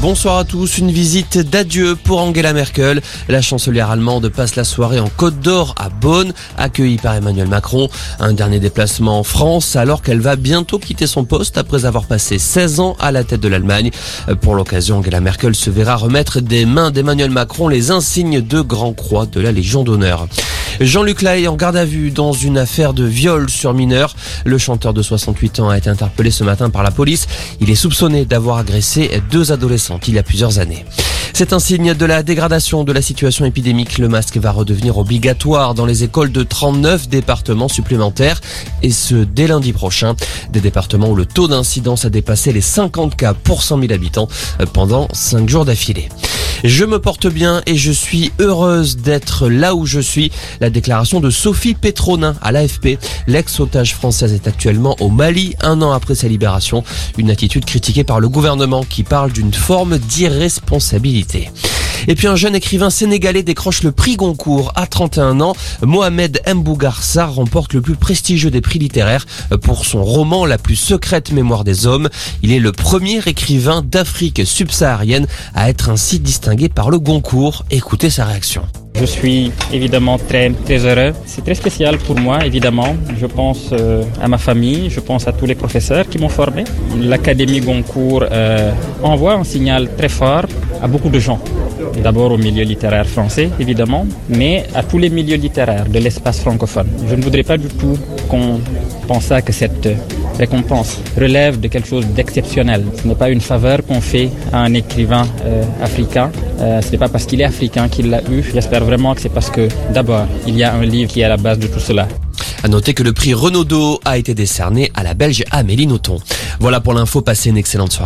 Bonsoir à tous. Une visite d'adieu pour Angela Merkel. La chancelière allemande passe la soirée en Côte d'Or à Bonn, accueillie par Emmanuel Macron. Un dernier déplacement en France alors qu'elle va bientôt quitter son poste après avoir passé 16 ans à la tête de l'Allemagne. Pour l'occasion, Angela Merkel se verra remettre des mains d'Emmanuel Macron les insignes de Grand Croix de la Légion d'honneur. Jean-Luc Lahaye en garde à vue dans une affaire de viol sur mineur. Le chanteur de 68 ans a été interpellé ce matin par la police. Il est soupçonné d'avoir agressé deux adolescentes il y a plusieurs années. C'est un signe de la dégradation de la situation épidémique. Le masque va redevenir obligatoire dans les écoles de 39 départements supplémentaires et ce dès lundi prochain. Des départements où le taux d'incidence a dépassé les 50 cas pour 100 000 habitants pendant 5 jours d'affilée. Je me porte bien et je suis heureuse d'être là où je suis. La déclaration de Sophie Petronin à l'AFP. L'ex-otage française est actuellement au Mali un an après sa libération. Une attitude critiquée par le gouvernement qui parle d'une forme d'irresponsabilité. Et puis un jeune écrivain sénégalais décroche le prix Goncourt à 31 ans. Mohamed Mbougarsa remporte le plus prestigieux des prix littéraires pour son roman La plus secrète mémoire des hommes. Il est le premier écrivain d'Afrique subsaharienne à être ainsi distingué par le Goncourt. Écoutez sa réaction. Je suis évidemment très, très heureux. C'est très spécial pour moi, évidemment. Je pense euh, à ma famille, je pense à tous les professeurs qui m'ont formé. L'Académie Goncourt euh, envoie un signal très fort à beaucoup de gens. D'abord au milieu littéraire français, évidemment, mais à tous les milieux littéraires de l'espace francophone. Je ne voudrais pas du tout qu'on pense que cette récompense relève de quelque chose d'exceptionnel. Ce n'est pas une faveur qu'on fait à un écrivain euh, africain. Euh, ce n'est pas parce qu'il est africain qu'il l'a eu. J'espère vraiment que c'est parce que d'abord, il y a un livre qui est à la base de tout cela. À noter que le prix Renaudot a été décerné à la Belge Amélie Nothomb. Voilà pour l'info, passez une excellente soirée.